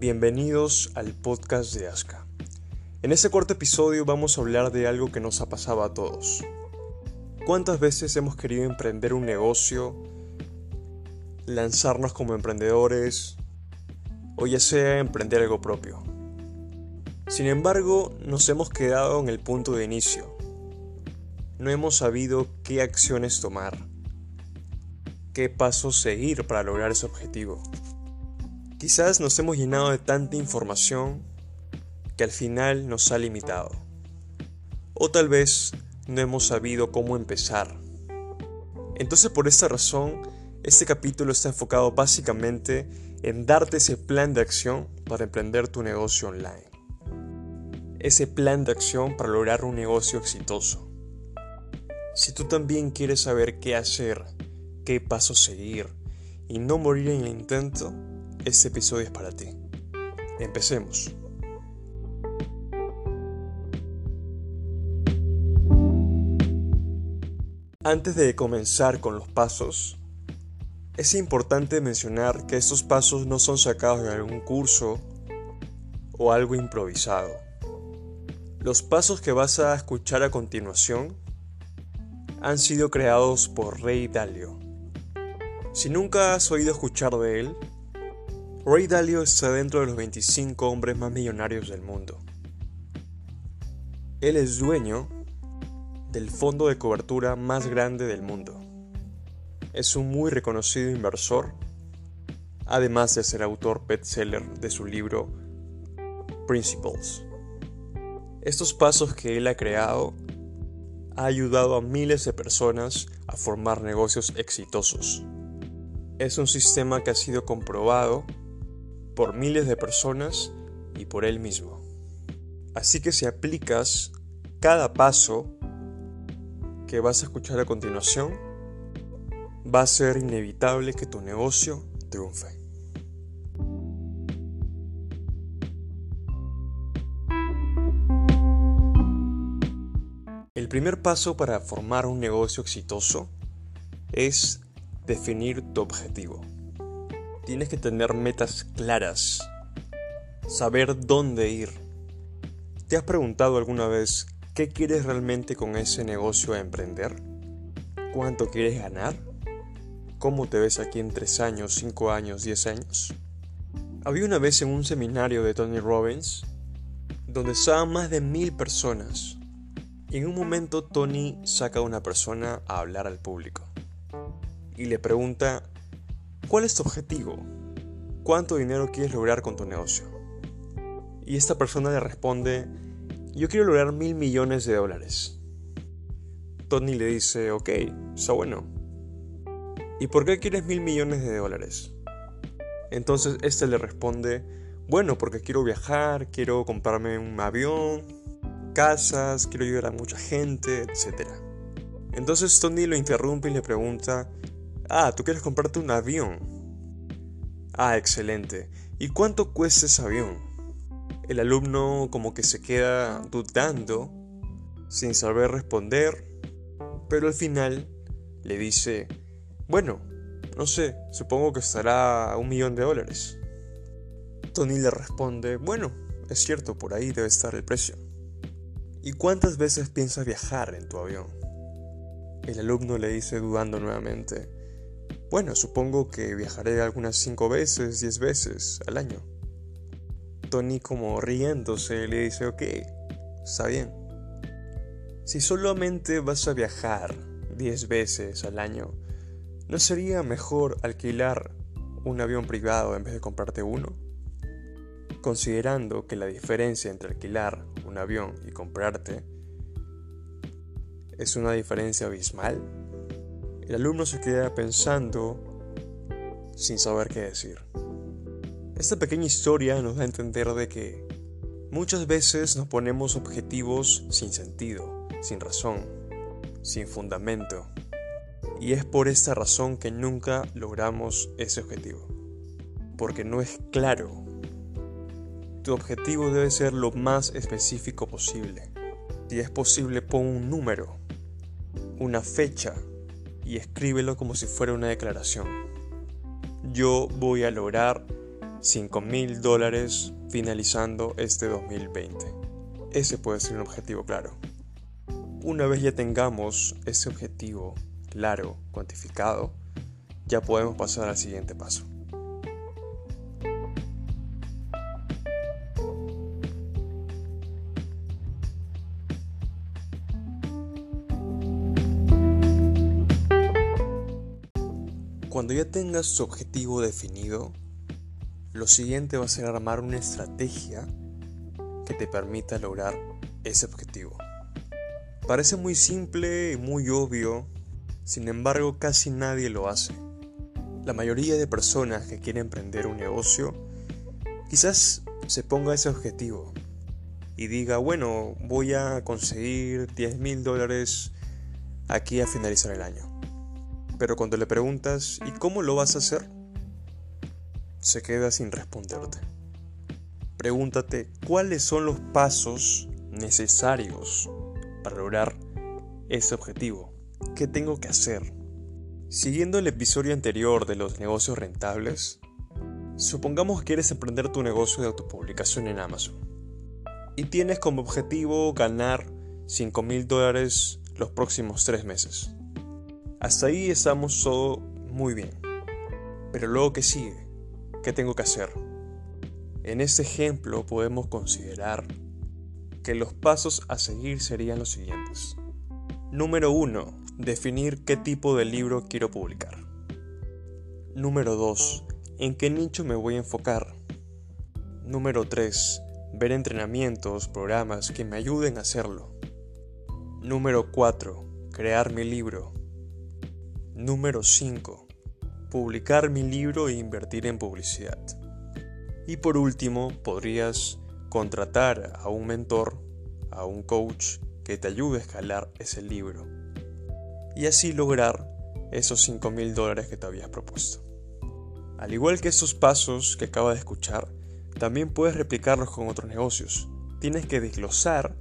Bienvenidos al podcast de Aska. En este cuarto episodio vamos a hablar de algo que nos ha pasado a todos. ¿Cuántas veces hemos querido emprender un negocio, lanzarnos como emprendedores o ya sea emprender algo propio? Sin embargo, nos hemos quedado en el punto de inicio. No hemos sabido qué acciones tomar, qué pasos seguir para lograr ese objetivo. Quizás nos hemos llenado de tanta información que al final nos ha limitado. O tal vez no hemos sabido cómo empezar. Entonces por esta razón, este capítulo está enfocado básicamente en darte ese plan de acción para emprender tu negocio online. Ese plan de acción para lograr un negocio exitoso. Si tú también quieres saber qué hacer, qué pasos seguir y no morir en el intento, este episodio es para ti. Empecemos. Antes de comenzar con los pasos, es importante mencionar que estos pasos no son sacados de algún curso o algo improvisado. Los pasos que vas a escuchar a continuación han sido creados por Rey Dalio. Si nunca has oído escuchar de él, Ray Dalio está dentro de los 25 hombres más millonarios del mundo. Él es dueño del fondo de cobertura más grande del mundo. Es un muy reconocido inversor, además de ser autor bestseller de su libro Principles. Estos pasos que él ha creado ha ayudado a miles de personas a formar negocios exitosos. Es un sistema que ha sido comprobado por miles de personas y por él mismo. Así que si aplicas cada paso que vas a escuchar a continuación, va a ser inevitable que tu negocio triunfe. El primer paso para formar un negocio exitoso es definir tu objetivo. Tienes que tener metas claras, saber dónde ir. ¿Te has preguntado alguna vez qué quieres realmente con ese negocio a emprender? ¿Cuánto quieres ganar? ¿Cómo te ves aquí en 3 años, 5 años, 10 años? Había una vez en un seminario de Tony Robbins donde estaban más de mil personas y en un momento Tony saca a una persona a hablar al público y le pregunta ¿Cuál es tu objetivo? ¿Cuánto dinero quieres lograr con tu negocio? Y esta persona le responde, yo quiero lograr mil millones de dólares. Tony le dice, ok, está bueno. ¿Y por qué quieres mil millones de dólares? Entonces este le responde, bueno, porque quiero viajar, quiero comprarme un avión, casas, quiero ayudar a mucha gente, etc. Entonces Tony lo interrumpe y le pregunta, Ah, tú quieres comprarte un avión. Ah, excelente. ¿Y cuánto cuesta ese avión? El alumno como que se queda dudando, sin saber responder, pero al final le dice, bueno, no sé, supongo que estará a un millón de dólares. Tony le responde, bueno, es cierto, por ahí debe estar el precio. ¿Y cuántas veces piensas viajar en tu avión? El alumno le dice dudando nuevamente, bueno, supongo que viajaré algunas 5 veces, 10 veces al año. Tony como riéndose le dice, ok, está bien. Si solamente vas a viajar 10 veces al año, ¿no sería mejor alquilar un avión privado en vez de comprarte uno? Considerando que la diferencia entre alquilar un avión y comprarte es una diferencia abismal, el alumno se queda pensando sin saber qué decir. Esta pequeña historia nos da a entender de que muchas veces nos ponemos objetivos sin sentido, sin razón, sin fundamento. Y es por esta razón que nunca logramos ese objetivo. Porque no es claro. Tu objetivo debe ser lo más específico posible. Si es posible, pon un número, una fecha, y escríbelo como si fuera una declaración. Yo voy a lograr 5 mil dólares finalizando este 2020. Ese puede ser un objetivo claro. Una vez ya tengamos ese objetivo claro, cuantificado, ya podemos pasar al siguiente paso. Cuando ya tengas su objetivo definido, lo siguiente va a ser armar una estrategia que te permita lograr ese objetivo. Parece muy simple y muy obvio, sin embargo casi nadie lo hace. La mayoría de personas que quieren emprender un negocio quizás se ponga ese objetivo y diga, bueno, voy a conseguir 10 mil dólares aquí a finalizar el año. Pero cuando le preguntas, ¿y cómo lo vas a hacer? Se queda sin responderte. Pregúntate cuáles son los pasos necesarios para lograr ese objetivo. ¿Qué tengo que hacer? Siguiendo el episodio anterior de los negocios rentables, supongamos que quieres emprender tu negocio de autopublicación en Amazon y tienes como objetivo ganar 5 mil dólares los próximos tres meses. Hasta ahí estamos todo muy bien. Pero luego que sigue, ¿qué tengo que hacer? En este ejemplo podemos considerar que los pasos a seguir serían los siguientes. Número 1. Definir qué tipo de libro quiero publicar. Número 2. ¿En qué nicho me voy a enfocar? Número 3. Ver entrenamientos, programas que me ayuden a hacerlo. Número 4. Crear mi libro. Número 5. Publicar mi libro e invertir en publicidad. Y por último, podrías contratar a un mentor, a un coach que te ayude a escalar ese libro. Y así lograr esos 5 mil dólares que te habías propuesto. Al igual que esos pasos que acabas de escuchar, también puedes replicarlos con otros negocios. Tienes que desglosar,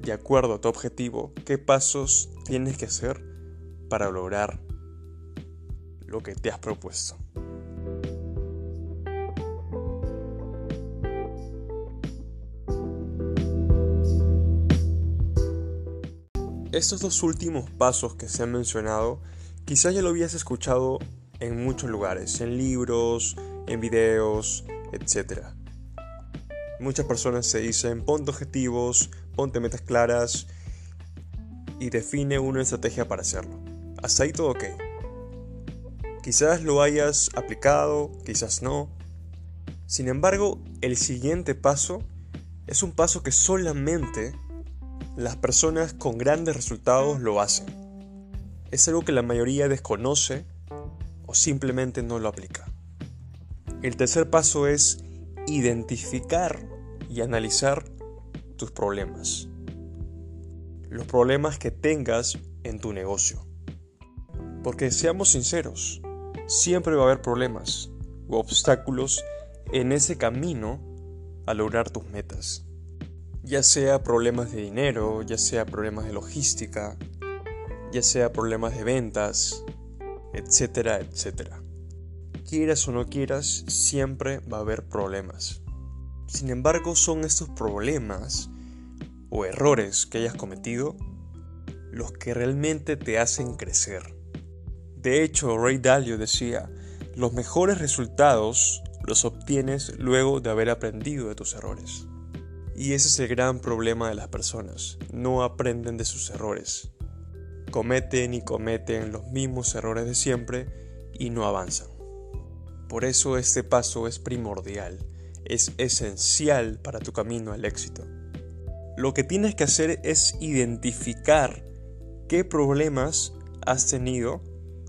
de acuerdo a tu objetivo, qué pasos tienes que hacer para lograr lo que te has propuesto. Estos dos últimos pasos que se han mencionado, quizás ya lo habías escuchado en muchos lugares, en libros, en videos, etc. Muchas personas se dicen, ponte objetivos, ponte metas claras y define una estrategia para hacerlo. Hasta ahí todo ok. Quizás lo hayas aplicado, quizás no. Sin embargo, el siguiente paso es un paso que solamente las personas con grandes resultados lo hacen. Es algo que la mayoría desconoce o simplemente no lo aplica. El tercer paso es identificar y analizar tus problemas. Los problemas que tengas en tu negocio. Porque seamos sinceros, siempre va a haber problemas u obstáculos en ese camino a lograr tus metas. Ya sea problemas de dinero, ya sea problemas de logística, ya sea problemas de ventas, etcétera, etcétera. Quieras o no quieras, siempre va a haber problemas. Sin embargo, son estos problemas o errores que hayas cometido los que realmente te hacen crecer. De hecho, Ray Dalio decía, los mejores resultados los obtienes luego de haber aprendido de tus errores. Y ese es el gran problema de las personas, no aprenden de sus errores. Cometen y cometen los mismos errores de siempre y no avanzan. Por eso este paso es primordial, es esencial para tu camino al éxito. Lo que tienes que hacer es identificar qué problemas has tenido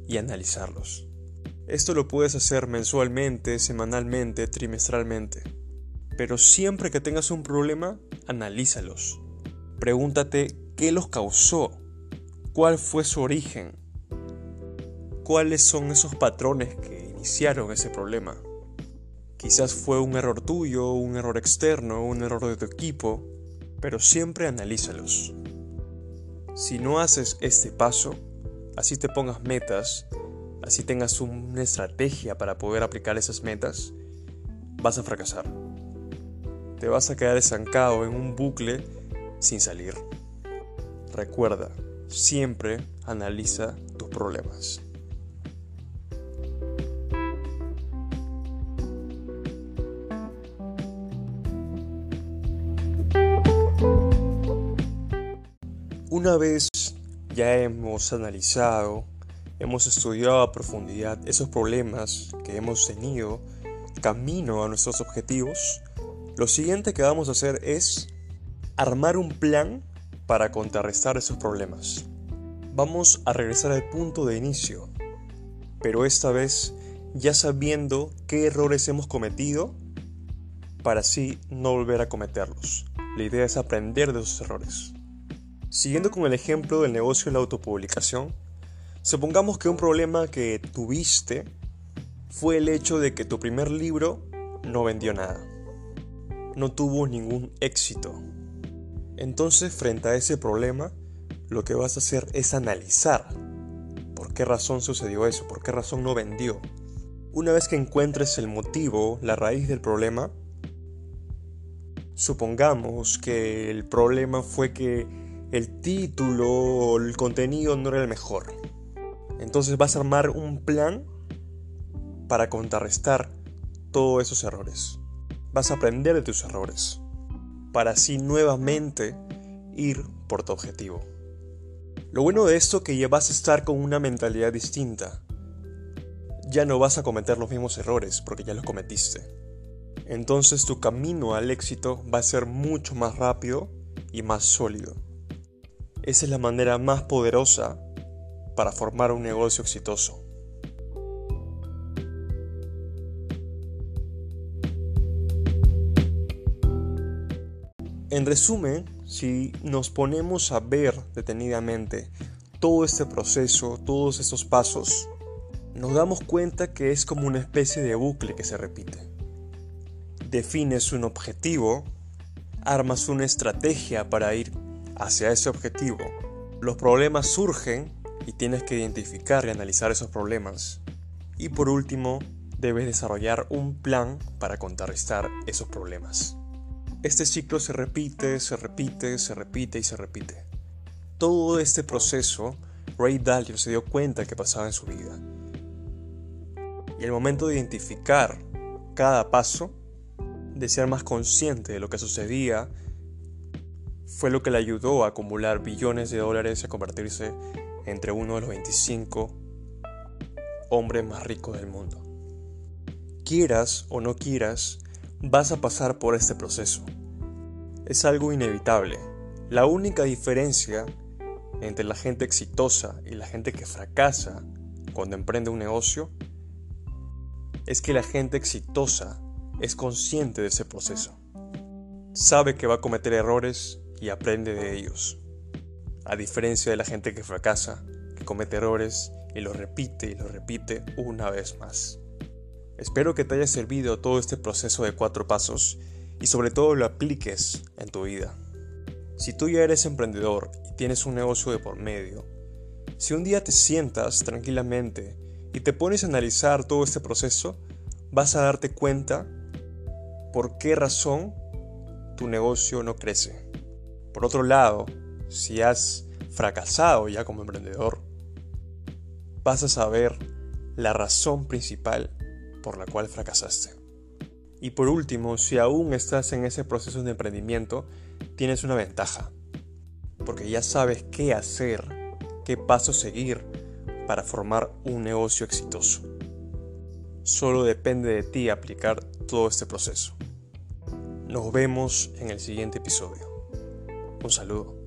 y analizarlos. Esto lo puedes hacer mensualmente, semanalmente, trimestralmente. Pero siempre que tengas un problema, analízalos. Pregúntate qué los causó, cuál fue su origen, cuáles son esos patrones que iniciaron ese problema. Quizás fue un error tuyo, un error externo, un error de tu equipo, pero siempre analízalos. Si no haces este paso, así te pongas metas, así tengas una estrategia para poder aplicar esas metas, vas a fracasar. Te vas a quedar estancado en un bucle sin salir. Recuerda, siempre analiza tus problemas. Una vez ya hemos analizado, hemos estudiado a profundidad esos problemas que hemos tenido camino a nuestros objetivos, lo siguiente que vamos a hacer es armar un plan para contrarrestar esos problemas. Vamos a regresar al punto de inicio, pero esta vez ya sabiendo qué errores hemos cometido para así no volver a cometerlos. La idea es aprender de esos errores. Siguiendo con el ejemplo del negocio de la autopublicación, supongamos que un problema que tuviste fue el hecho de que tu primer libro no vendió nada. No tuvo ningún éxito. Entonces, frente a ese problema, lo que vas a hacer es analizar por qué razón sucedió eso, por qué razón no vendió. Una vez que encuentres el motivo, la raíz del problema, supongamos que el problema fue que el título o el contenido no era el mejor. Entonces vas a armar un plan para contrarrestar todos esos errores. Vas a aprender de tus errores para así nuevamente ir por tu objetivo. Lo bueno de esto es que ya vas a estar con una mentalidad distinta. Ya no vas a cometer los mismos errores porque ya los cometiste. Entonces tu camino al éxito va a ser mucho más rápido y más sólido. Esa es la manera más poderosa para formar un negocio exitoso. En resumen, si nos ponemos a ver detenidamente todo este proceso, todos estos pasos, nos damos cuenta que es como una especie de bucle que se repite. Defines un objetivo, armas una estrategia para ir hacia ese objetivo, los problemas surgen y tienes que identificar y analizar esos problemas. Y por último, debes desarrollar un plan para contrarrestar esos problemas. Este ciclo se repite, se repite, se repite y se repite. Todo este proceso, Ray Dalio se dio cuenta que pasaba en su vida. Y el momento de identificar cada paso, de ser más consciente de lo que sucedía fue lo que le ayudó a acumular billones de dólares y a convertirse entre uno de los 25 hombres más ricos del mundo. Quieras o no quieras, vas a pasar por este proceso. Es algo inevitable. La única diferencia entre la gente exitosa y la gente que fracasa cuando emprende un negocio es que la gente exitosa es consciente de ese proceso. Sabe que va a cometer errores y aprende de ellos. A diferencia de la gente que fracasa, que comete errores y lo repite y lo repite una vez más. Espero que te haya servido todo este proceso de cuatro pasos y sobre todo lo apliques en tu vida. Si tú ya eres emprendedor y tienes un negocio de por medio, si un día te sientas tranquilamente y te pones a analizar todo este proceso, vas a darte cuenta por qué razón tu negocio no crece. Por otro lado, si has fracasado ya como emprendedor, vas a saber la razón principal por la cual fracasaste. Y por último, si aún estás en ese proceso de emprendimiento, tienes una ventaja, porque ya sabes qué hacer, qué paso seguir para formar un negocio exitoso. Solo depende de ti aplicar todo este proceso. Nos vemos en el siguiente episodio. Un saludo.